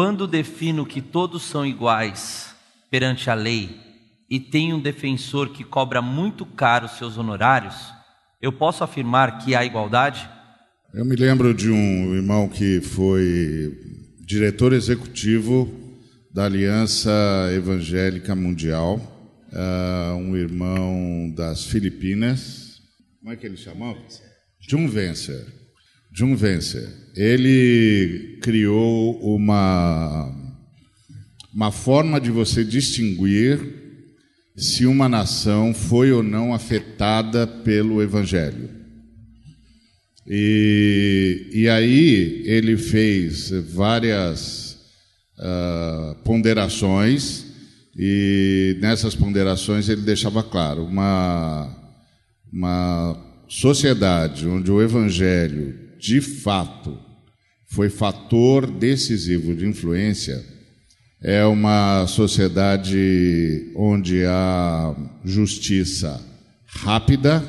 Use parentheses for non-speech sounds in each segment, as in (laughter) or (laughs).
Quando defino que todos são iguais perante a lei e tenho um defensor que cobra muito caro seus honorários, eu posso afirmar que há igualdade? Eu me lembro de um irmão que foi diretor executivo da Aliança Evangélica Mundial, uh, um irmão das Filipinas. Como é que ele chamava? John Vencer. John Vencer. Ele criou uma, uma forma de você distinguir se uma nação foi ou não afetada pelo Evangelho. E, e aí ele fez várias uh, ponderações, e nessas ponderações ele deixava claro: uma, uma sociedade onde o Evangelho, de fato, foi fator decisivo de influência é uma sociedade onde há justiça rápida,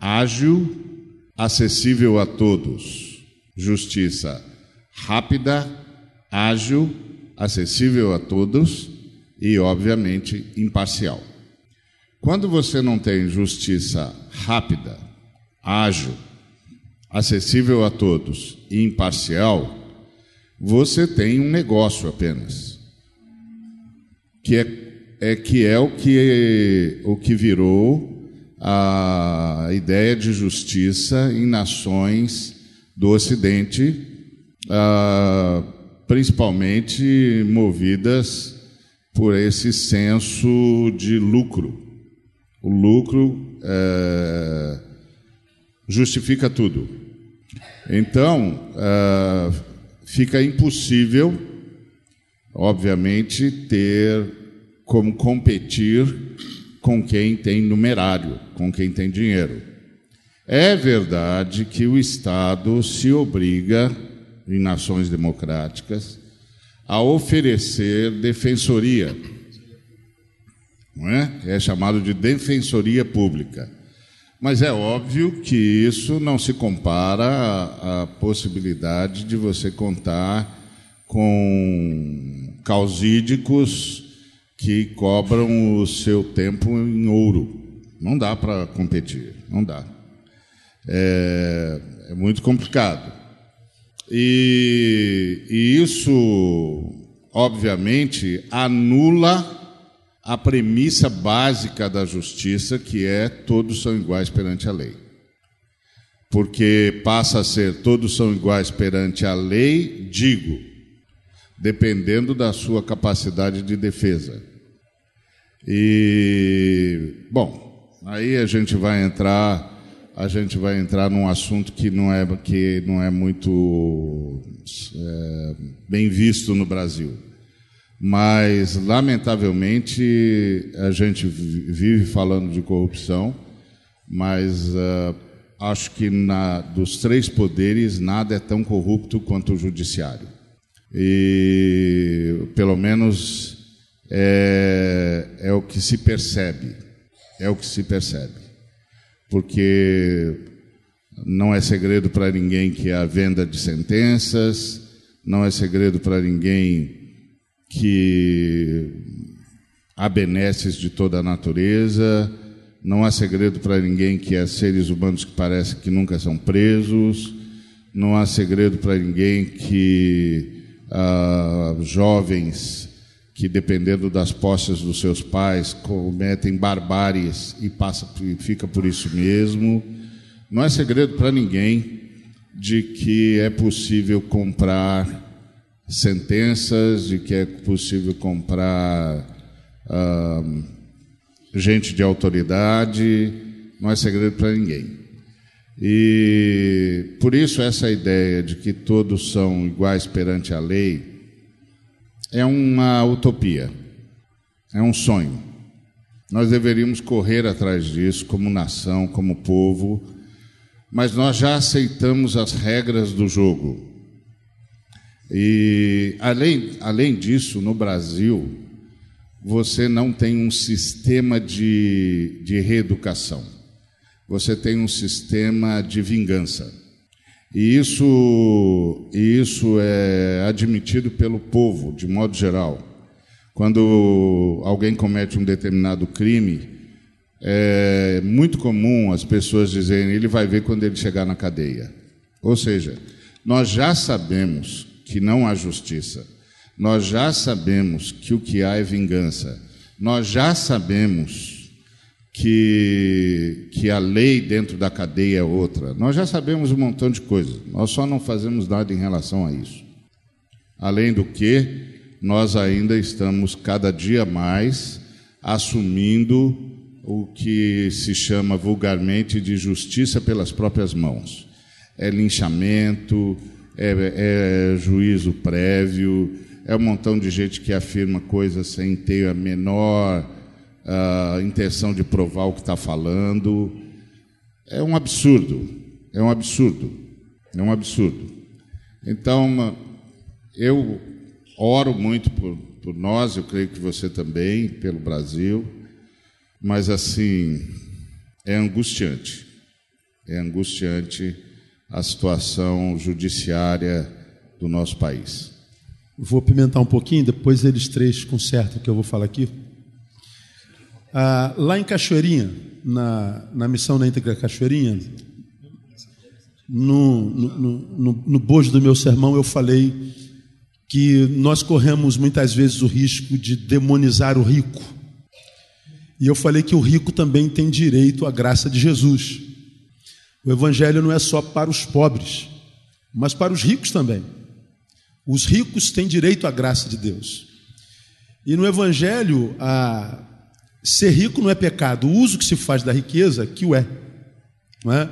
ágil, acessível a todos. Justiça rápida, ágil, acessível a todos e, obviamente, imparcial. Quando você não tem justiça rápida, ágil, acessível a todos e imparcial, você tem um negócio apenas que é, é, que, é o, que, o que virou a ideia de justiça em nações do Ocidente, ah, principalmente movidas por esse senso de lucro. O lucro é, justifica tudo. Então, é, fica impossível obviamente, ter como competir com quem tem numerário, com quem tem dinheiro. É verdade que o Estado se obriga, em nações democráticas, a oferecer defensoria. Não é? é chamado de defensoria pública. Mas é óbvio que isso não se compara à, à possibilidade de você contar com causídicos que cobram o seu tempo em ouro. Não dá para competir, não dá. É, é muito complicado. E, e isso, obviamente, anula a premissa básica da justiça, que é todos são iguais perante a lei. Porque passa a ser todos são iguais perante a lei, digo, dependendo da sua capacidade de defesa. E bom, aí a gente vai entrar, a gente vai entrar num assunto que não é que não é muito é, bem visto no Brasil. Mas lamentavelmente a gente vive falando de corrupção, mas uh, acho que na, dos três poderes nada é tão corrupto quanto o judiciário. E pelo menos é, é o que se percebe, é o que se percebe, porque não é segredo para ninguém que há venda de sentenças, não é segredo para ninguém que há benesses de toda a natureza, não há segredo para ninguém que há seres humanos que parecem que nunca são presos, não há segredo para ninguém que uh, jovens que, dependendo das posses dos seus pais, cometem barbáries e passa, e fica por isso mesmo. Não é segredo para ninguém de que é possível comprar sentenças, de que é possível comprar uh, gente de autoridade, não é segredo para ninguém. E por isso essa ideia de que todos são iguais perante a lei é uma utopia, é um sonho. Nós deveríamos correr atrás disso como nação, como povo, mas nós já aceitamos as regras do jogo. E além, além disso, no Brasil, você não tem um sistema de, de reeducação você tem um sistema de vingança. E isso, isso é admitido pelo povo, de modo geral. Quando alguém comete um determinado crime, é muito comum as pessoas dizerem: ele vai ver quando ele chegar na cadeia. Ou seja, nós já sabemos que não há justiça, nós já sabemos que o que há é vingança, nós já sabemos que, que a lei dentro da cadeia é outra. Nós já sabemos um montão de coisas, nós só não fazemos nada em relação a isso. Além do que, nós ainda estamos cada dia mais assumindo o que se chama vulgarmente de justiça pelas próprias mãos. É linchamento, é, é juízo prévio, é um montão de gente que afirma coisas sem ter a menor a intenção de provar o que está falando. É um absurdo, é um absurdo, é um absurdo. Então, eu oro muito por, por nós, eu creio que você também, pelo Brasil, mas assim, é angustiante, é angustiante a situação judiciária do nosso país. Vou pimentar um pouquinho, depois eles três consertam o que eu vou falar aqui. Ah, lá em Cachoeirinha, na, na missão na íntegra Cachoeirinha, no, no, no, no bojo do meu sermão, eu falei que nós corremos muitas vezes o risco de demonizar o rico. E eu falei que o rico também tem direito à graça de Jesus. O evangelho não é só para os pobres, mas para os ricos também. Os ricos têm direito à graça de Deus. E no evangelho, a Ser rico não é pecado, o uso que se faz da riqueza que o é. É?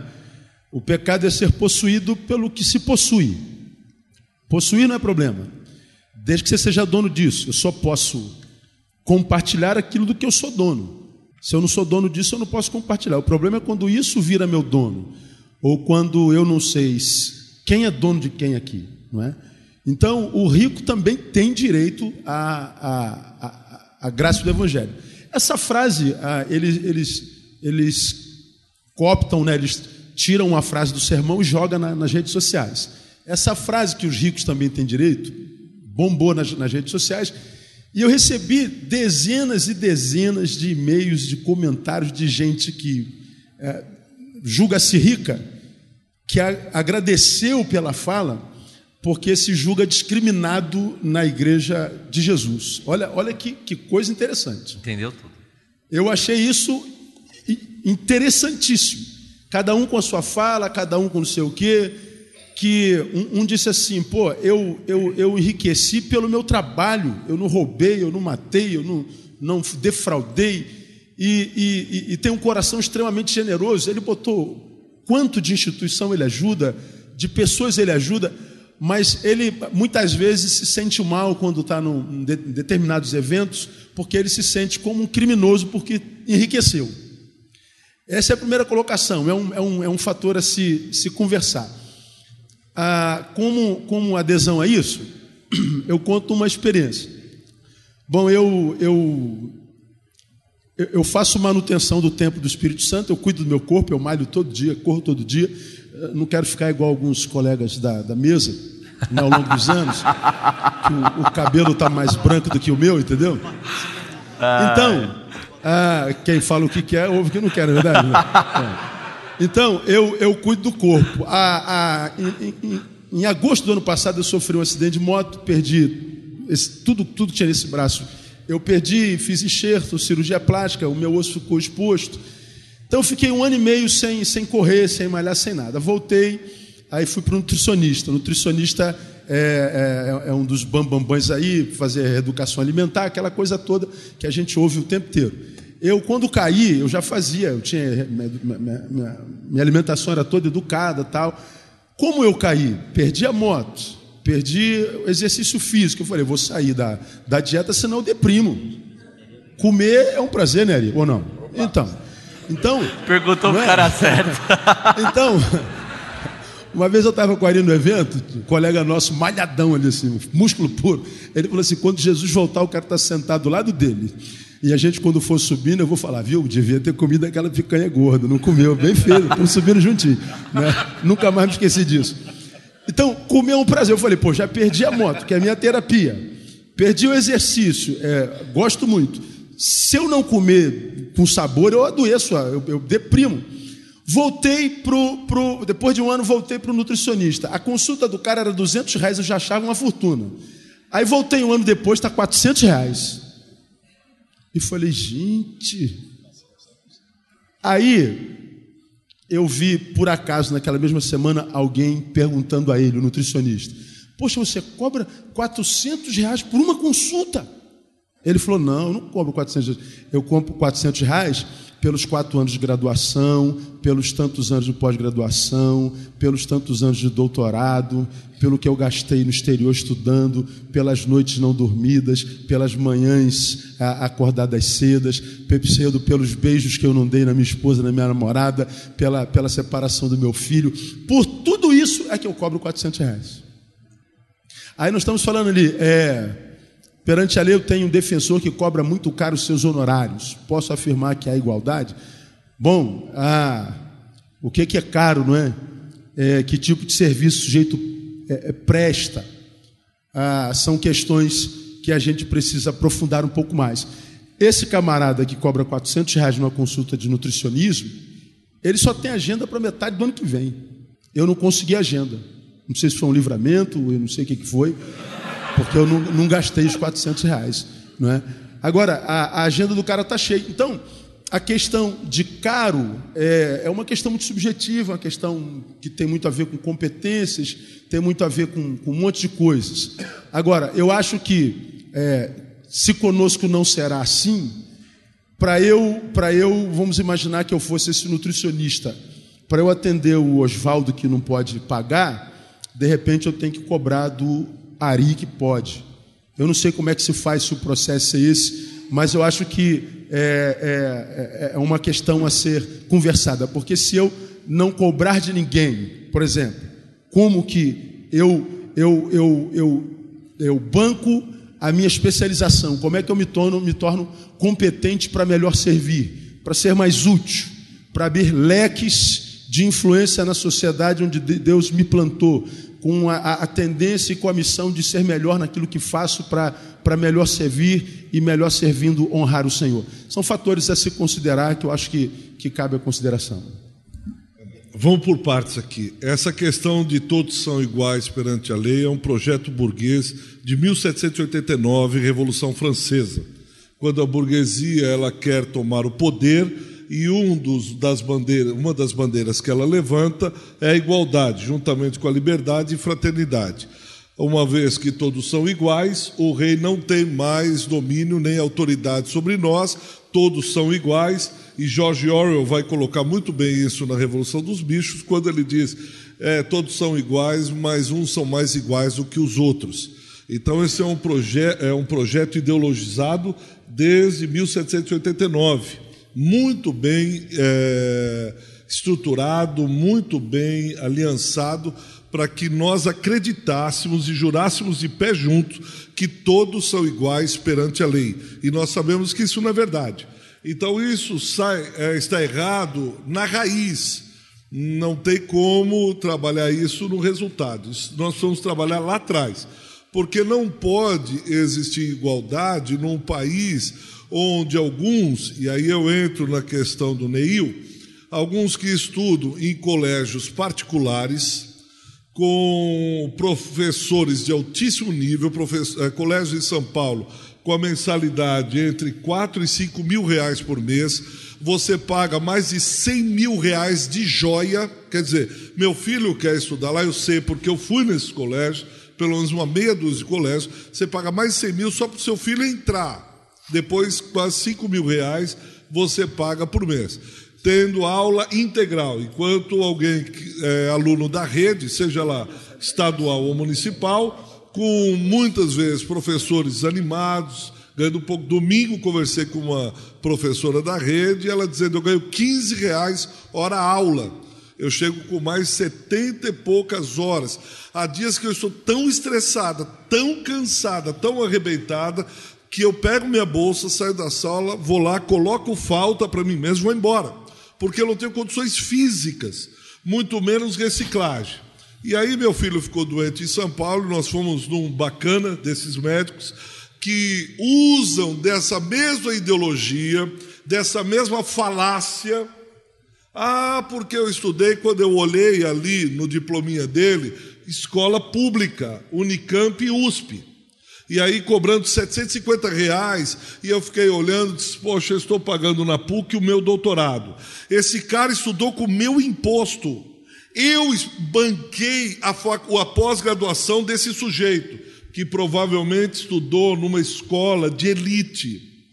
O pecado é ser possuído pelo que se possui. Possuir não é problema, desde que você seja dono disso. Eu só posso compartilhar aquilo do que eu sou dono. Se eu não sou dono disso, eu não posso compartilhar. O problema é quando isso vira meu dono, ou quando eu não sei quem é dono de quem aqui, não é? Então, o rico também tem direito à, à, à, à graça do Evangelho. Essa frase, ah, eles, eles, eles cooptam, né, eles tiram a frase do sermão e jogam na, nas redes sociais. Essa frase que os ricos também têm direito, bombou nas, nas redes sociais, e eu recebi dezenas e dezenas de e-mails, de comentários de gente que é, julga-se rica, que a, agradeceu pela fala, porque se julga discriminado na igreja de Jesus. Olha, olha que, que coisa interessante. Entendeu tudo. Eu achei isso interessantíssimo. Cada um com a sua fala, cada um com não sei o quê. Que um, um disse assim: pô, eu, eu, eu enriqueci pelo meu trabalho, eu não roubei, eu não matei, eu não, não defraudei. E, e, e tem um coração extremamente generoso. Ele botou quanto de instituição ele ajuda, de pessoas ele ajuda mas ele muitas vezes se sente mal quando está em determinados eventos, porque ele se sente como um criminoso porque enriqueceu. Essa é a primeira colocação, é um, é um, é um fator a se, se conversar. Ah, como, como adesão a isso, (clears throat) eu conto uma experiência. Bom, eu, eu, eu faço manutenção do templo do Espírito Santo, eu cuido do meu corpo, eu malho todo dia, corro todo dia. Não quero ficar igual alguns colegas da, da mesa né, ao longo dos anos, (laughs) que o, o cabelo está mais branco do que o meu, entendeu? Então, ah, quem fala o que quer, ouve o que não quer, é verdade? Né? (laughs) É. Então, eu, eu cuido do corpo. A, a, em, em, em, agosto do ano passado, eu sofri um acidente de moto, perdi esse, tudo, tudo que tinha nesse braço. Eu perdi, fiz enxerto, cirurgia plástica, o meu osso ficou exposto. Então, eu fiquei um ano e meio sem, sem correr, sem malhar, sem nada. Voltei Aí fui para o nutricionista. O nutricionista é, é, é, um dos bambambãs aí, fazer educação alimentar, aquela coisa toda que a gente ouve o tempo inteiro. Eu, quando caí, eu já fazia, eu tinha, minha, minha, minha alimentação era toda educada tal. Como eu caí? Perdi a moto, perdi o exercício físico. Eu falei, vou sair da, da dieta, senão eu deprimo. Comer é um prazer, né, Ari? Ou não? Então. Então. Perguntou o é? cara certo. (laughs) Então. Uma vez eu estava com a Ari no evento, um colega nosso, malhadão ali assim, músculo puro. Ele falou assim: quando Jesus voltar, o cara está sentado do lado dele. E a gente, quando for subindo, eu vou falar, viu? Devia ter comido aquela picanha gorda, não comeu, bem feio, estamos subindo juntinho. Né? Nunca mais me esqueci disso. Então, comer é um prazer. Eu falei, pô, já perdi a moto, que é a minha terapia. Perdi o exercício, é, gosto muito. Se eu não comer com sabor, eu adoeço, eu, eu deprimo. Voltei pro, pro, depois de um ano, voltei para o nutricionista. A consulta do cara era 200 reais, eu já achava uma fortuna. Aí voltei um ano depois, está 400 reais. E falei, gente. Aí eu vi, por acaso, naquela mesma semana, alguém perguntando a ele, o nutricionista: Poxa, você cobra 400 reais por uma consulta? Ele falou: Não, eu não cobro 400 reais. Eu compro 400 reais pelos quatro anos de graduação, pelos tantos anos de pós-graduação, pelos tantos anos de doutorado, pelo que eu gastei no exterior estudando, pelas noites não dormidas, pelas manhãs acordadas cedas, cedo, pelos beijos que eu não dei na minha esposa, na minha namorada, pela, pela separação do meu filho. Por tudo isso é que eu cobro 400 reais. Aí nós estamos falando ali, é, Perante a lei, eu tenho um defensor que cobra muito caro os seus honorários. Posso afirmar que há igualdade? Bom, ah, o que, que é caro, não é? é? Que tipo de serviço o sujeito é, é, presta? Ah, são questões que a gente precisa aprofundar um pouco mais. Esse camarada que cobra 400 reais numa consulta de nutricionismo, ele só tem agenda para metade do ano que vem. Eu não consegui agenda. Não sei se foi um livramento, eu não sei o que, que foi porque eu não, não gastei os 400 reais. Não é? Agora, a, a agenda do cara está cheia. Então, a questão de caro é, é, uma questão muito subjetiva, uma questão que tem muito a ver com competências, tem muito a ver com, com um monte de coisas. Agora, eu acho que é, se conosco não será assim, para eu, para eu, vamos imaginar que eu fosse esse nutricionista, para eu atender o Oswaldo que não pode pagar, de repente eu tenho que cobrar do Ari que pode. Eu não sei como é que se faz se o processo é esse, mas eu acho que é, é, é uma questão a ser conversada, porque se eu não cobrar de ninguém, por exemplo, como que eu, eu, eu, eu, eu banco a minha especialização, como é que eu me torno, me torno competente para melhor servir, para ser mais útil, para abrir leques de influência na sociedade onde Deus me plantou, com a, a, tendência e com a missão de ser melhor naquilo que faço para melhor servir e melhor servindo honrar o Senhor. São fatores a se considerar que eu acho que, que cabe a consideração. Vamos por partes aqui. Essa questão de todos são iguais perante a lei é um projeto burguês de 1789, Revolução Francesa, quando a burguesia ela quer tomar o poder e um dos, das bandeiras, uma das bandeiras que ela levanta é a igualdade, juntamente com a liberdade e fraternidade. Uma vez que todos são iguais, o rei não tem mais domínio nem autoridade sobre nós, todos são iguais, e George Orwell vai colocar muito bem isso na Revolução dos Bichos, quando ele diz: é, todos são iguais, mas uns são mais iguais do que os outros. Então, esse é um, proje é um projeto ideologizado desde 1789 muito bem é, estruturado, muito bem aliançado, para que nós acreditássemos e jurássemos de pé junto que todos são iguais perante a lei. E nós sabemos que isso não é verdade. Então isso sai, é, está errado na raiz. Não tem como trabalhar isso no resultado. Nós vamos trabalhar lá atrás. Porque não pode existir igualdade num país onde alguns, e aí eu entro na questão do Neil, alguns que estudam em colégios particulares, com professores de altíssimo nível, professor, é, colégio em São Paulo, com a mensalidade entre 4 e 5 mil reais por mês, você paga mais de 100 mil reais de joia. Quer dizer, meu filho quer estudar lá, eu sei, porque eu fui nesse colégio, pelo menos uma meia dúzia de colégios, você paga mais de 100 mil só para o seu filho entrar. Depois, quase 5 mil reais você paga por mês. Tendo aula integral, enquanto alguém é aluno da rede, seja lá estadual ou municipal, com muitas vezes professores animados, ganhando um pouco. Domingo conversei com uma professora da rede, ela dizendo: eu ganho 15 reais hora aula. Eu chego com mais 70 e poucas horas. Há dias que eu estou tão estressada, tão cansada, tão arrebentada, que eu pego minha bolsa, saio da sala, vou lá, coloco falta para mim mesmo e vou embora. Porque eu não tenho condições físicas, muito menos reciclagem. E aí meu filho ficou doente em São Paulo, nós fomos num bacana desses médicos que usam dessa mesma ideologia, dessa mesma falácia. Ah, porque eu estudei, quando eu olhei ali no diplominha dele, escola pública, Unicamp e USP. E aí cobrando 750 reais, e eu fiquei olhando disse, poxa, eu estou pagando na PUC o meu doutorado. Esse cara estudou com o meu imposto. Eu banquei a, a pós-graduação desse sujeito, que provavelmente estudou numa escola de elite,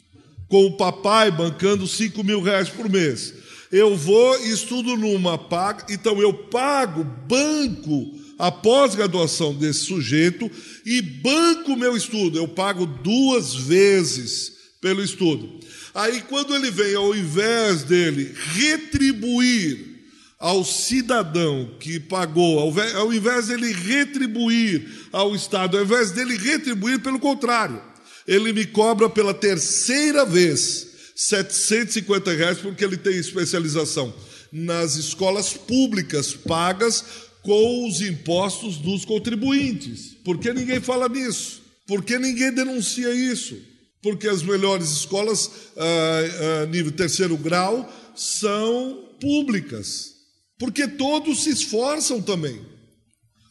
com o papai bancando 5 mil reais por mês. Eu vou e estudo numa paga, então eu pago, banco a pós-graduação desse sujeito e banco meu estudo. Eu pago duas vezes pelo estudo. Aí, quando ele vem, ao invés dele retribuir ao cidadão que pagou, ao invés dele retribuir ao Estado, ao invés dele retribuir, pelo contrário, ele me cobra pela terceira vez 750 reais porque ele tem especialização nas escolas públicas pagas com os impostos dos contribuintes. Por que ninguém fala nisso? Por que ninguém denuncia isso? Porque as melhores escolas, ah, ah, nível terceiro grau, são públicas porque todos se esforçam também.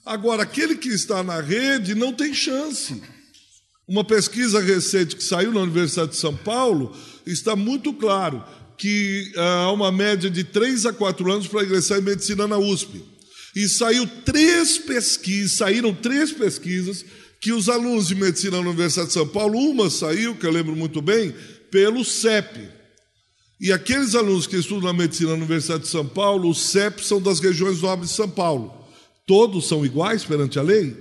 Agora, aquele que está na rede não tem chance. Uma pesquisa recente que saiu na Universidade de São Paulo está muito claro que ah, há uma média de 3 a 4 anos para ingressar em medicina na USP. E saiu três pesquisas, saíram três pesquisas que os alunos de medicina na Universidade de São Paulo, uma saiu, que eu lembro muito bem, pelo CEP, e aqueles alunos que estudam na medicina na Universidade de São Paulo, os CEP são das regiões nobres de São Paulo. Todos são iguais perante a lei?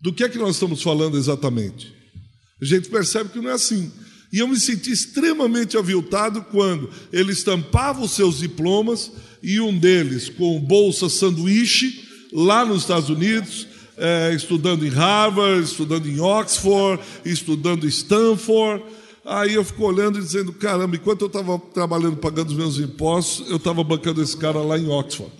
Do que é que nós estamos falando exatamente? A gente percebe que não é assim. E eu me senti extremamente aviltado quando ele estampava os seus diplomas e um deles com bolsa sanduíche lá nos Estados Unidos, é, estudando em Harvard, estudando em Oxford, estudando em Stanford Aí eu fico olhando e dizendo: caramba, enquanto eu estava trabalhando, pagando os meus impostos, eu estava bancando esse cara lá em Oxford.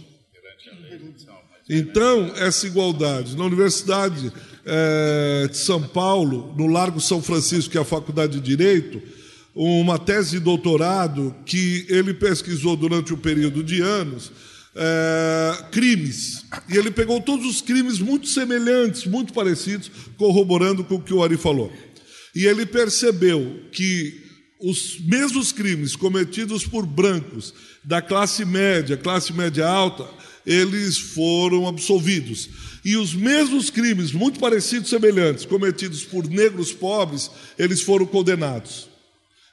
Então, essa igualdade. Na Universidade é, de São Paulo, no Largo São Francisco, que é a Faculdade de Direito, uma tese de doutorado que ele pesquisou durante um período de anos, é, crimes. E ele pegou todos os crimes muito semelhantes, muito parecidos, corroborando com o que o Ari falou. E ele percebeu que os mesmos crimes cometidos por brancos da classe média, classe média alta, eles foram absolvidos. E os mesmos crimes, muito parecidos, semelhantes, cometidos por negros pobres, eles foram condenados.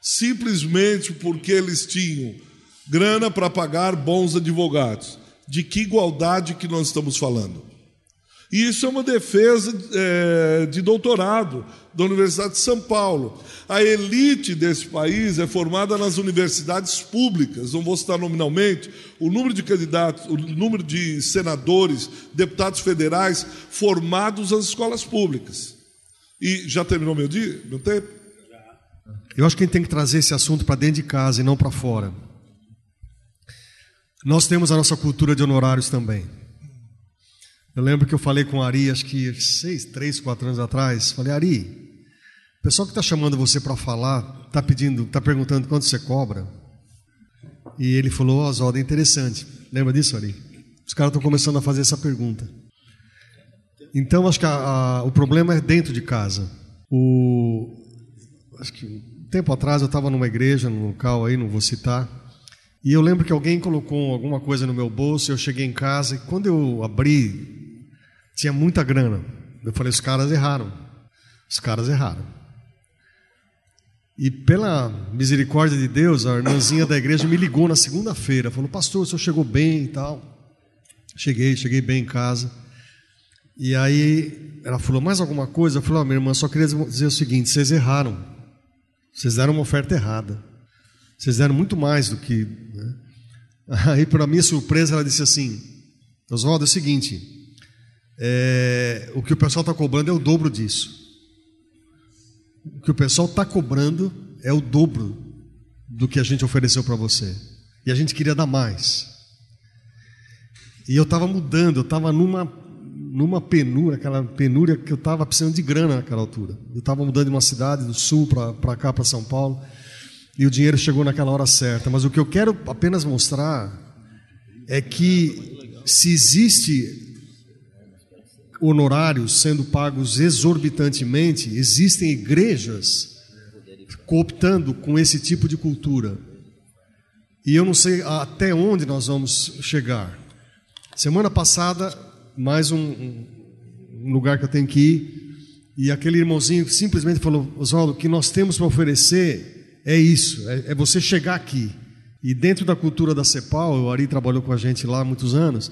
Simplesmente porque eles tinham grana para pagar bons advogados. De que igualdade que nós estamos falando? E isso é uma defesa é, de doutorado da Universidade de São Paulo. A elite desse país é formada nas universidades públicas, não vou citar nominalmente, o número de candidatos, o número de senadores, deputados federais formados nas escolas públicas. E já terminou meu dia, meu tempo? Eu acho que a gente tem que trazer esse assunto para dentro de casa e não para fora. Nós temos a nossa cultura de honorários também. Eu lembro que eu falei com o Ari, acho que seis, três, quatro anos atrás. Falei, Ari, o pessoal que está chamando você para falar, está pedindo, está perguntando quanto você cobra. E ele falou, ó, Oswaldo, é interessante. Lembra disso, Ari? Os caras estão começando a fazer essa pergunta. Então, acho que a, a, o problema é dentro de casa. O, acho que um tempo atrás eu estava numa igreja, num local aí, não vou citar, e eu lembro que alguém colocou alguma coisa no meu bolso, eu cheguei em casa e quando eu abri tinha muita grana. Eu falei: os caras erraram. Os caras erraram. E pela misericórdia de Deus, a irmãzinha da igreja me ligou na segunda-feira, falou: Pastor, o senhor chegou bem e tal. Cheguei, cheguei bem em casa. E aí ela falou: Mais alguma coisa? Eu falei: oh, Minha irmã, só queria dizer o seguinte: vocês erraram. Vocês deram uma oferta errada. Vocês deram muito mais do que. Né? Aí, para minha surpresa, ela disse assim: Oswaldo, é o seguinte é, o que o pessoal está cobrando é o dobro disso. O que o pessoal está cobrando é o dobro do que a gente ofereceu para você. E a gente queria dar mais. E eu estava mudando, eu estava numa numa penúria, aquela penúria que eu estava precisando de grana naquela altura. Eu estava mudando de uma cidade do sul para cá, para São Paulo, e o dinheiro chegou naquela hora certa. Mas o que eu quero apenas mostrar é que se existe honorários sendo pagos exorbitantemente, existem igrejas cooptando com esse tipo de cultura. E eu não sei até onde nós vamos chegar. Semana passada, mais um, um lugar que eu tenho que ir, e aquele irmãozinho simplesmente falou: Oswaldo, o que nós temos para oferecer é isso, é, é, você chegar aqui. E dentro da cultura da CEPAL, o Ari trabalhou com a gente lá há muitos anos,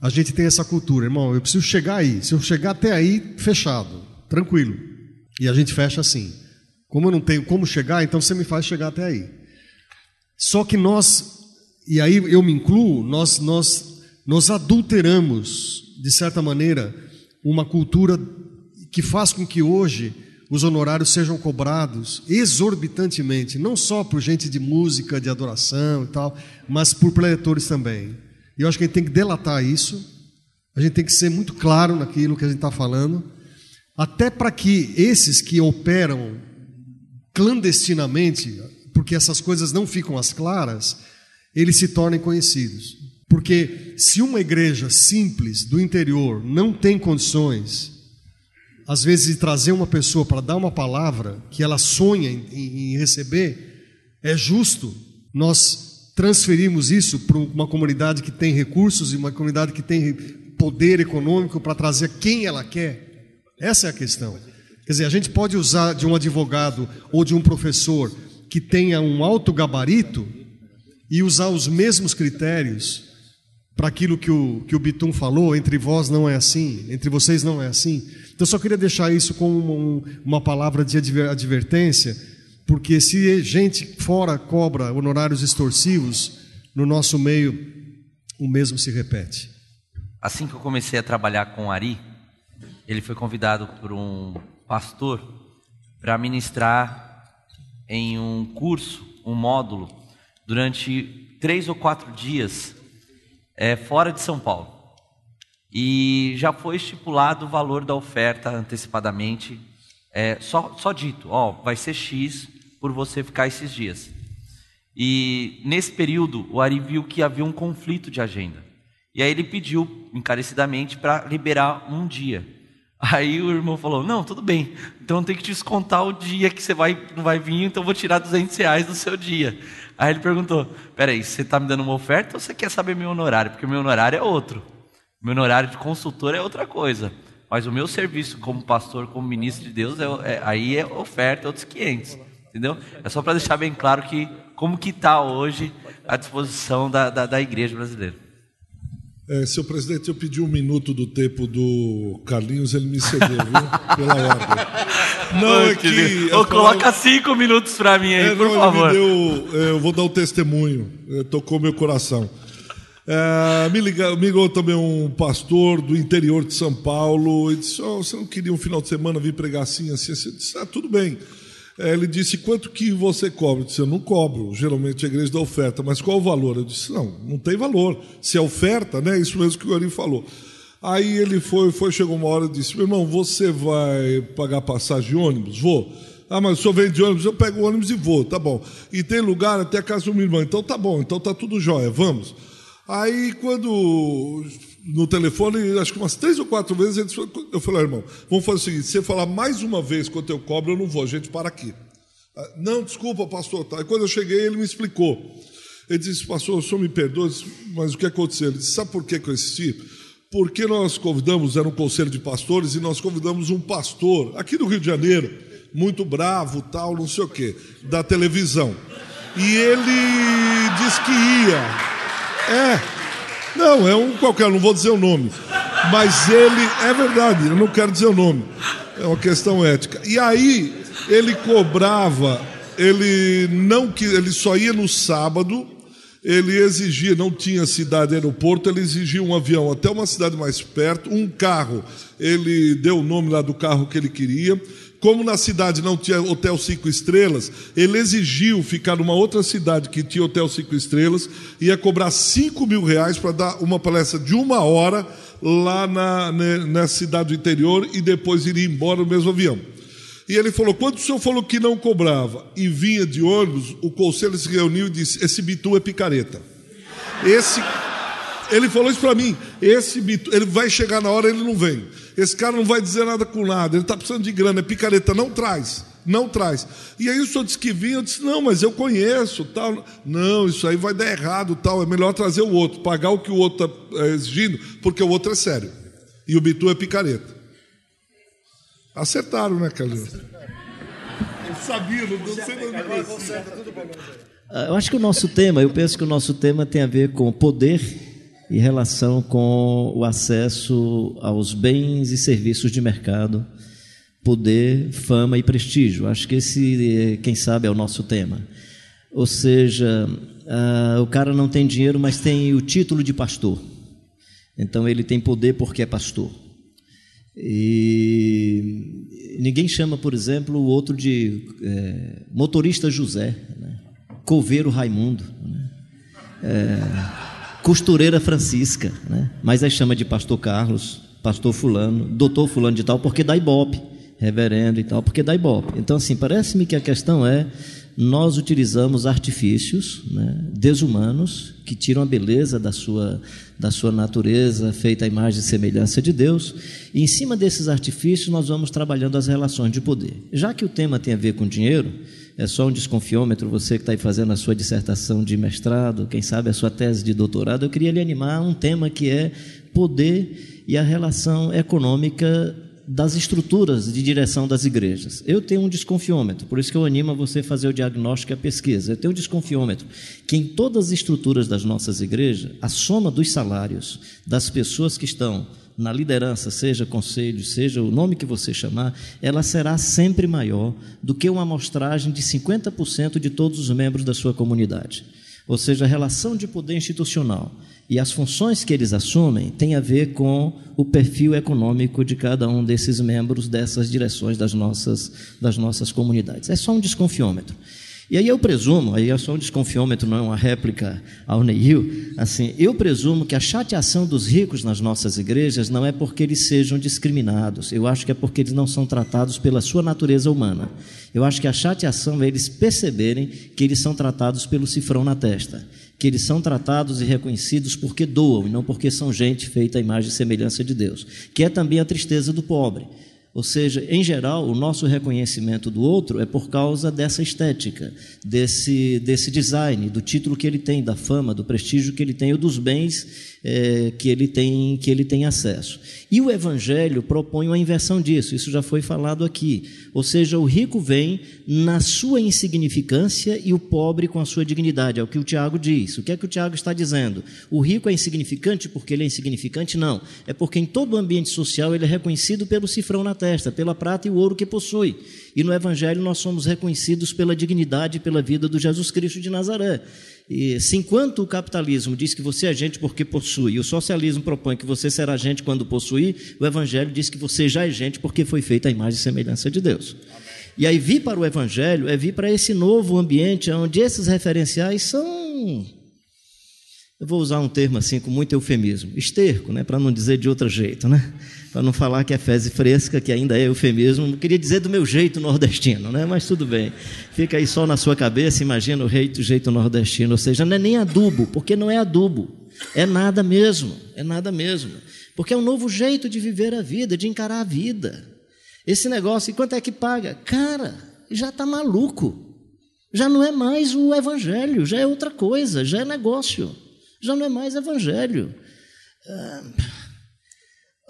a gente tem essa cultura, irmão, eu preciso chegar aí. Se eu chegar até aí, fechado, tranquilo. E a gente fecha assim. Como eu não tenho como chegar, então você me faz chegar até aí. Só que nós, e aí eu me incluo, nós, nós, nós adulteramos, de certa maneira, uma cultura que faz com que hoje os honorários sejam cobrados exorbitantemente, não só por gente de música, de adoração e tal, mas por preletores também. E eu acho que a gente tem que delatar isso, a gente tem que ser muito claro naquilo que a gente está falando, até para que esses que operam clandestinamente, porque essas coisas não ficam às claras, eles se tornem conhecidos. Porque se uma igreja simples do interior não tem condições, às vezes, de trazer uma pessoa para dar uma palavra que ela sonha em, em receber, é justo nós transferirmos isso para uma comunidade que tem recursos e uma comunidade que tem poder econômico para trazer quem ela quer. Essa é a questão. Quer dizer, a gente pode usar de um advogado ou de um professor que tenha um alto gabarito e usar os mesmos critérios para aquilo que o, que o Bitum falou, entre vós não é assim, entre vocês não é assim. Então, eu só queria deixar isso como um, uma palavra de advertência, porque se gente fora cobra honorários extorsivos, no nosso meio o mesmo se repete. Assim que eu comecei a trabalhar com Ari, ele foi convidado por um pastor para ministrar em um curso, um módulo, durante três ou quatro dias, é, fora de São Paulo. E já foi estipulado o valor da oferta antecipadamente, é, só, só dito, ó, vai ser X por você ficar esses dias. E nesse período, o Ari viu que havia um conflito de agenda. E aí ele pediu encarecidamente para liberar um dia. (laughs) Aí o irmão falou: Não, tudo bem, então tem que te descontar o dia que você vai, não vai vir, então vou tirar 200 reais do seu dia. Aí ele perguntou: Peraí, você está me dando uma oferta ou você quer saber meu honorário? Porque meu honorário é outro. Meu honorário de consultor é outra coisa. Mas o meu serviço como pastor, como ministro de Deus, é, é aí é oferta, outros 500. Entendeu? É só para deixar bem claro que como que está hoje a disposição da, da, da igreja brasileira. É, seu presidente, eu pedi um minuto do tempo do Carlinhos, ele me cedeu, viu? Pela ordem. (laughs) Não, é que. Ou coloca cinco minutos para mim aí, é, por não, favor. Deu, é, eu vou dar um testemunho, é, tocou meu coração. É, me, ligou, me ligou também um pastor do interior de São Paulo e disse: oh, Você não queria um final de semana vir pregar assim, assim, assim? Eu disse: Ah, tudo bem. É, ele disse: quanto que você cobra? Eu disse: eu não cobro, geralmente a igreja dá oferta, mas qual o valor? Eu disse: não, não tem valor. Se é oferta, né? Isso mesmo que o Ari falou. Aí ele foi, foi, chegou uma hora e disse: meu irmão, você vai pagar passagem de ônibus? Vou. Ah, mas o senhor vem de ônibus, eu pego o ônibus e vou, tá bom. E tem lugar até a casa do meu irmão, então tá bom, então tá tudo jóia, vamos. Aí quando no telefone, acho que umas três ou quatro vezes, eu falei, irmão, vamos fazer o seguinte: se você falar mais uma vez quanto eu cobro, eu não vou, a gente para aqui. Ah, não, desculpa, pastor. Tá. E quando eu cheguei, ele me explicou. Ele disse, pastor, o senhor me perdoa, mas o que aconteceu? Ele disse, sabe por que, eu assisti? Porque nós convidamos, era um conselho de pastores, e nós convidamos um pastor, aqui do Rio de Janeiro, muito bravo, tal, não sei o quê, da televisão. E ele disse que ia. É, não, é um qualquer, não vou dizer o nome. Mas ele, é verdade, eu não quero dizer o nome. É uma questão ética. E aí, ele cobrava, ele não que ele só ia no sábado, ele exigia, não tinha cidade aeroporto, ele exigia um avião até uma cidade mais perto, um carro, ele deu o nome lá do carro que ele queria. Como na cidade não tinha hotel cinco estrelas, ele exigiu ficar numa outra cidade que tinha hotel cinco estrelas, ia cobrar cinco mil reais para dar uma palestra de uma hora lá na, na cidade do interior e depois iria embora no mesmo avião. E ele falou: quando o senhor falou que não cobrava e vinha de ônibus, o conselho se reuniu e disse: esse bitu é picareta. Esse, ele falou isso para mim: esse bitu, ele vai chegar na hora, ele não vem. Esse cara não vai dizer nada com nada, ele está precisando de grana, é picareta, não traz, não traz. E aí o senhor disse que vinha, eu disse: não, mas eu conheço, tal. Não, isso aí vai dar errado, tal. É melhor trazer o outro, pagar o que o outro está é, exigindo, porque o outro é sério. E o bitu é picareta. Acertaram, né, Carlinhos? Eu sabia, não sei Eu acho que o nosso tema, eu penso que o nosso tema tem a ver com poder e relação com o acesso aos bens e serviços de mercado, poder, fama e prestígio. Acho que esse, quem sabe, é o nosso tema. Ou seja, uh, o cara não tem dinheiro, mas tem o título de pastor. Então ele tem poder porque é pastor. E ninguém chama, por exemplo, o outro de é, motorista José, né? coveiro Raimundo, né? é, costureira Francisca, né? mas aí chama de pastor Carlos, pastor fulano, doutor fulano de tal, porque dá ibope, reverendo e tal, porque dá ibope. Então, assim, parece-me que a questão é nós utilizamos artifícios né, desumanos que tiram a beleza da sua, da sua natureza, feita a imagem e semelhança de Deus, e em cima desses artifícios nós vamos trabalhando as relações de poder. Já que o tema tem a ver com dinheiro, é só um desconfiômetro, você que está aí fazendo a sua dissertação de mestrado, quem sabe a sua tese de doutorado, eu queria lhe animar um tema que é poder e a relação econômica das estruturas de direção das igrejas. Eu tenho um desconfiômetro, por isso que eu animo a você fazer o diagnóstico e a pesquisa. Eu tenho um desconfiômetro que em todas as estruturas das nossas igrejas, a soma dos salários das pessoas que estão na liderança, seja conselho, seja o nome que você chamar, ela será sempre maior do que uma amostragem de 50% de todos os membros da sua comunidade. Ou seja, a relação de poder institucional e as funções que eles assumem têm a ver com o perfil econômico de cada um desses membros dessas direções das nossas, das nossas comunidades. É só um desconfiômetro. E aí eu presumo, aí é só um desconfiômetro, não é uma réplica ao Neil, assim, eu presumo que a chateação dos ricos nas nossas igrejas não é porque eles sejam discriminados, eu acho que é porque eles não são tratados pela sua natureza humana. Eu acho que a chateação é eles perceberem que eles são tratados pelo cifrão na testa que eles são tratados e reconhecidos porque doam e não porque são gente feita à imagem e semelhança de Deus, que é também a tristeza do pobre. Ou seja, em geral, o nosso reconhecimento do outro é por causa dessa estética, desse, desse design, do título que ele tem, da fama, do prestígio que ele tem ou dos bens é, que, ele tem, que ele tem acesso. E o Evangelho propõe uma inversão disso, isso já foi falado aqui. Ou seja, o rico vem na sua insignificância e o pobre com a sua dignidade, é o que o Tiago diz. O que é que o Tiago está dizendo? O rico é insignificante porque ele é insignificante? Não. É porque em todo o ambiente social ele é reconhecido pelo cifrão na testa, pela prata e o ouro que possui. E no Evangelho nós somos reconhecidos pela dignidade e pela vida do Jesus Cristo de Nazaré. E se enquanto o capitalismo diz que você é gente porque possui, e o socialismo propõe que você será gente quando possuir, o Evangelho diz que você já é gente porque foi feita a imagem e semelhança de Deus. E aí vir para o Evangelho é vir para esse novo ambiente onde esses referenciais são eu vou usar um termo assim com muito eufemismo, esterco, né, para não dizer de outro jeito, né? Para não falar que é fezes fresca, que ainda é eufemismo, queria dizer do meu jeito nordestino, né? Mas tudo bem. Fica aí só na sua cabeça, imagina o jeito, jeito nordestino, ou seja, não é nem adubo, porque não é adubo. É nada mesmo, é nada mesmo. Porque é um novo jeito de viver a vida, de encarar a vida. Esse negócio, e quanto é que paga? Cara, já está maluco. Já não é mais o evangelho, já é outra coisa, já é negócio já não é mais evangelho. Ah,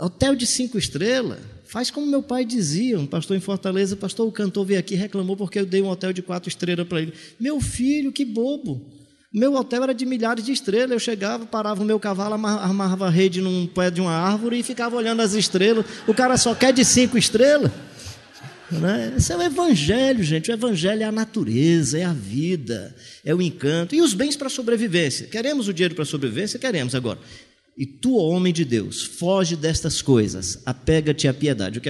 hotel de cinco estrelas, faz como meu pai dizia, um pastor em Fortaleza, pastor, o cantor veio aqui e reclamou porque eu dei um hotel de quatro estrelas para ele. Meu filho, que bobo. Meu hotel era de milhares de estrelas. Eu chegava, parava o meu cavalo, amarrava a rede num pé de uma árvore e ficava olhando as estrelas. O cara só quer de cinco estrelas. Né? Esse é o evangelho, gente. O evangelho é a natureza, é a vida, é o encanto. E os bens para a sobrevivência. Queremos o dinheiro para a sobrevivência? Queremos agora. E tu, homem de Deus, foge destas coisas, apega-te à piedade.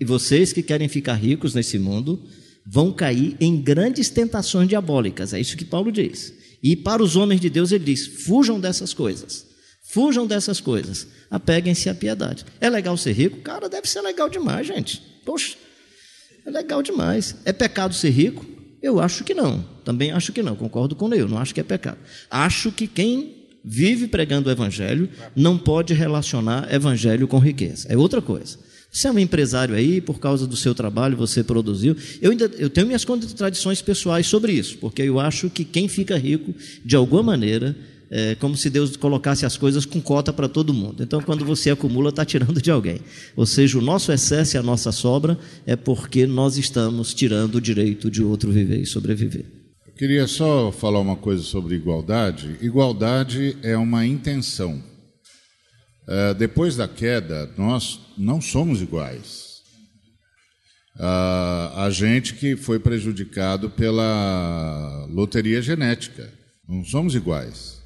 E vocês que querem ficar ricos nesse mundo vão cair em grandes tentações diabólicas. É isso que Paulo diz. E para os homens de Deus ele diz: fujam dessas coisas. Fujam dessas coisas. Apeguem-se à piedade. É legal ser rico? Cara, deve ser legal demais, gente. Poxa, é legal demais. É pecado ser rico? Eu acho que não. Também acho que não. Concordo com eu. Não acho que é pecado. Acho que quem vive pregando o evangelho não pode relacionar evangelho com riqueza. É outra coisa. Você é um empresário aí, por causa do seu trabalho, você produziu. Eu, ainda, eu tenho minhas contradições pessoais sobre isso, porque eu acho que quem fica rico, de alguma maneira, é como se Deus colocasse as coisas com cota para todo mundo. Então, quando você acumula, está tirando de alguém. Ou seja, o nosso excesso e a nossa sobra é porque nós estamos tirando o direito de outro viver e sobreviver. Eu queria só falar uma coisa sobre igualdade. Igualdade é uma intenção. Uh, depois da queda, nós não somos iguais. Uh, a gente que foi prejudicado pela loteria genética. Não somos iguais.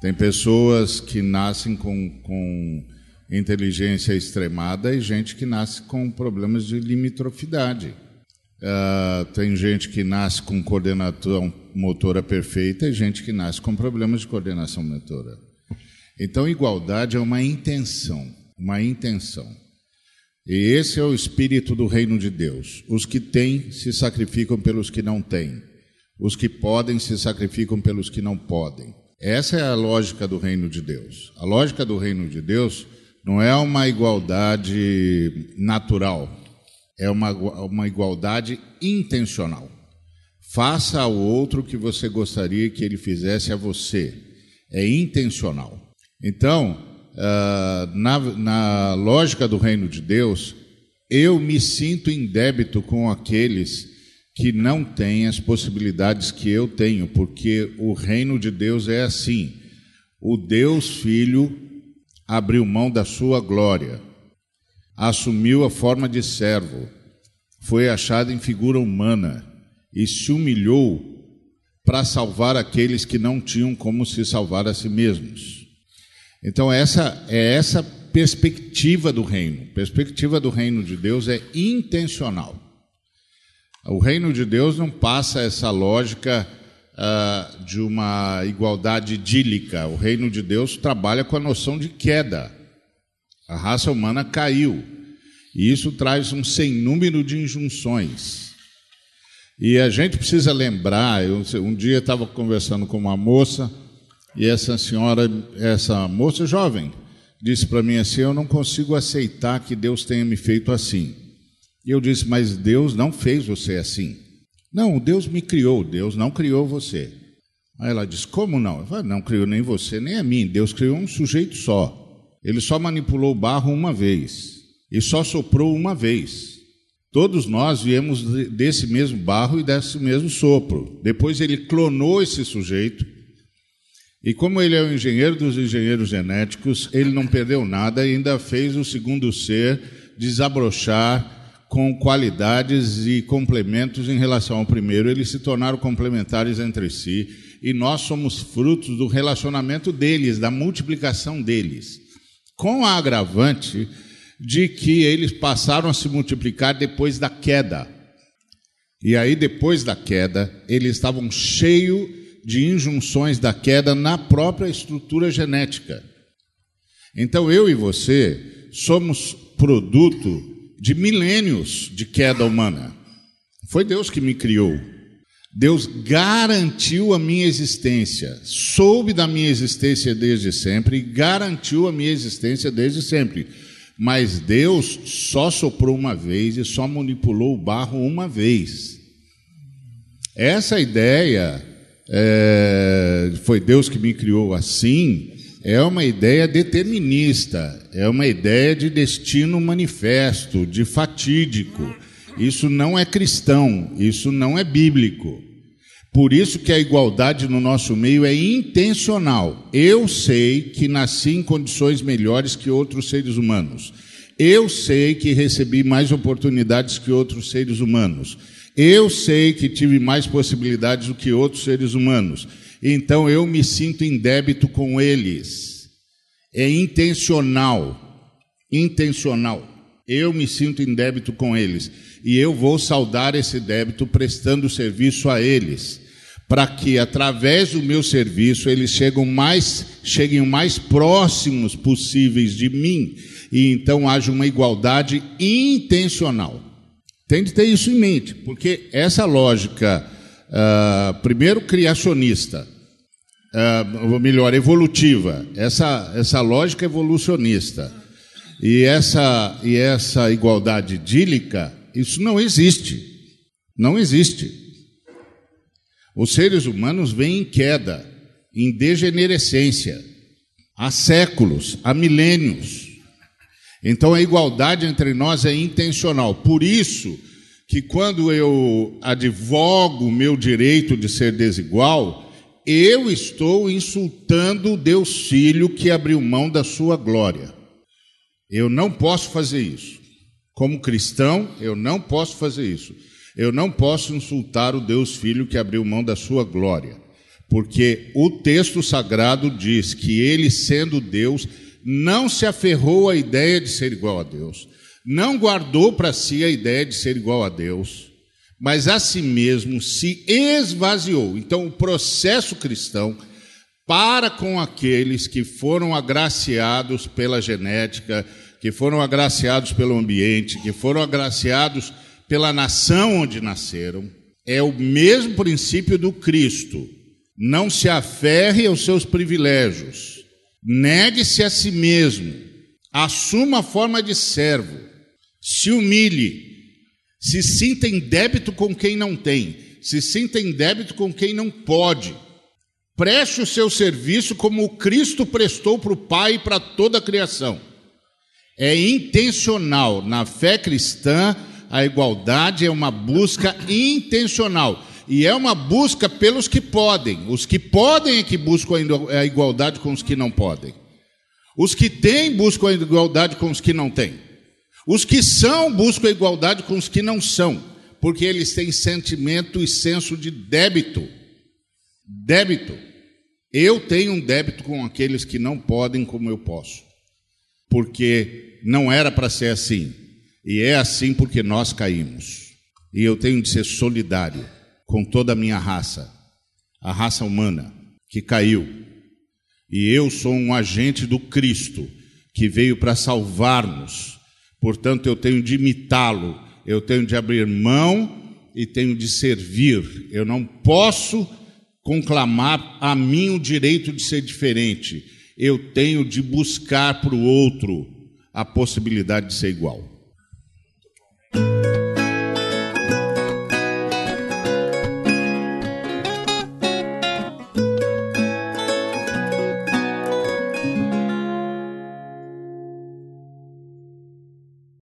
Tem pessoas que nascem com, com inteligência extremada e gente que nasce com problemas de limitrofidade. Uh, tem gente que nasce com coordenação motora perfeita e gente que nasce com problemas de coordenação motora. Então, igualdade é uma intenção, uma intenção. E esse é o espírito do reino de Deus. Os que têm se sacrificam pelos que não têm. Os que podem se sacrificam pelos que não podem. Essa é a lógica do reino de Deus. A lógica do reino de Deus não é uma igualdade natural, é uma, uma igualdade intencional. Faça ao outro o que você gostaria que ele fizesse a você. É intencional. Então, uh, na, na lógica do reino de Deus, eu me sinto em débito com aqueles que não tem as possibilidades que eu tenho, porque o reino de Deus é assim. O Deus Filho abriu mão da sua glória, assumiu a forma de servo, foi achado em figura humana e se humilhou para salvar aqueles que não tinham como se salvar a si mesmos. Então essa é essa perspectiva do reino. Perspectiva do reino de Deus é intencional. O reino de Deus não passa essa lógica uh, de uma igualdade idílica. O reino de Deus trabalha com a noção de queda. A raça humana caiu. E isso traz um sem número de injunções. E a gente precisa lembrar, eu, um dia estava conversando com uma moça, e essa senhora, essa moça jovem, disse para mim assim: Eu não consigo aceitar que Deus tenha me feito assim. E eu disse: Mas Deus não fez você assim. Não, Deus me criou, Deus não criou você. Aí ela disse: Como não? Eu falei, não criou nem você, nem a mim. Deus criou um sujeito só. Ele só manipulou o barro uma vez e só soprou uma vez. Todos nós viemos desse mesmo barro e desse mesmo sopro. Depois ele clonou esse sujeito. E como ele é o engenheiro dos engenheiros genéticos, ele não perdeu nada e ainda fez o segundo ser desabrochar com qualidades e complementos em relação ao primeiro, eles se tornaram complementares entre si, e nós somos frutos do relacionamento deles, da multiplicação deles, com a agravante de que eles passaram a se multiplicar depois da queda. E aí, depois da queda, eles estavam cheios de injunções da queda na própria estrutura genética. Então, eu e você somos produto de milênios de queda humana. Foi Deus que me criou. Deus garantiu a minha existência, soube da minha existência desde sempre e garantiu a minha existência desde sempre. Mas Deus só soprou uma vez e só manipulou o barro uma vez. Essa ideia é, foi Deus que me criou assim, é uma ideia determinista, é uma ideia de destino manifesto, de fatídico. Isso não é cristão, isso não é bíblico. Por isso que a igualdade no nosso meio é intencional. Eu sei que nasci em condições melhores que outros seres humanos. Eu sei que recebi mais oportunidades que outros seres humanos. Eu sei que tive mais possibilidades do que outros seres humanos. Então eu me sinto em débito com eles. É intencional. Intencional. Eu me sinto em débito com eles. E eu vou saldar esse débito prestando serviço a eles para que através do meu serviço eles cheguem mais, cheguem mais próximos possíveis de mim e então haja uma igualdade intencional. Tem de ter isso em mente, porque essa lógica, uh, primeiro criacionista, uh, melhor, evolutiva, essa, essa lógica evolucionista e essa, e essa igualdade idílica, isso não existe. Não existe. Os seres humanos vêm em queda, em degenerescência, há séculos, há milênios. Então a igualdade entre nós é intencional. Por isso que quando eu advogo o meu direito de ser desigual, eu estou insultando o Deus Filho que abriu mão da sua glória. Eu não posso fazer isso. Como cristão, eu não posso fazer isso. Eu não posso insultar o Deus Filho que abriu mão da sua glória, porque o texto sagrado diz que ele, sendo Deus, não se aferrou à ideia de ser igual a Deus, não guardou para si a ideia de ser igual a Deus, mas a si mesmo se esvaziou. Então, o processo cristão para com aqueles que foram agraciados pela genética, que foram agraciados pelo ambiente, que foram agraciados pela nação onde nasceram, é o mesmo princípio do Cristo. Não se aferre aos seus privilégios, negue-se a si mesmo, assuma a forma de servo, se humilhe, se sinta em débito com quem não tem, se sinta em débito com quem não pode. Preste o seu serviço como Cristo prestou para o Pai e para toda a criação. É intencional na fé cristã a igualdade é uma busca intencional. E é uma busca pelos que podem. Os que podem é que buscam a igualdade com os que não podem. Os que têm buscam a igualdade com os que não têm. Os que são buscam a igualdade com os que não são, porque eles têm sentimento e senso de débito. Débito. Eu tenho um débito com aqueles que não podem como eu posso, porque não era para ser assim. E é assim porque nós caímos. E eu tenho de ser solidário com toda a minha raça, a raça humana que caiu. E eu sou um agente do Cristo que veio para salvar-nos. Portanto, eu tenho de imitá-lo, eu tenho de abrir mão e tenho de servir. Eu não posso conclamar a mim o direito de ser diferente. Eu tenho de buscar para o outro a possibilidade de ser igual.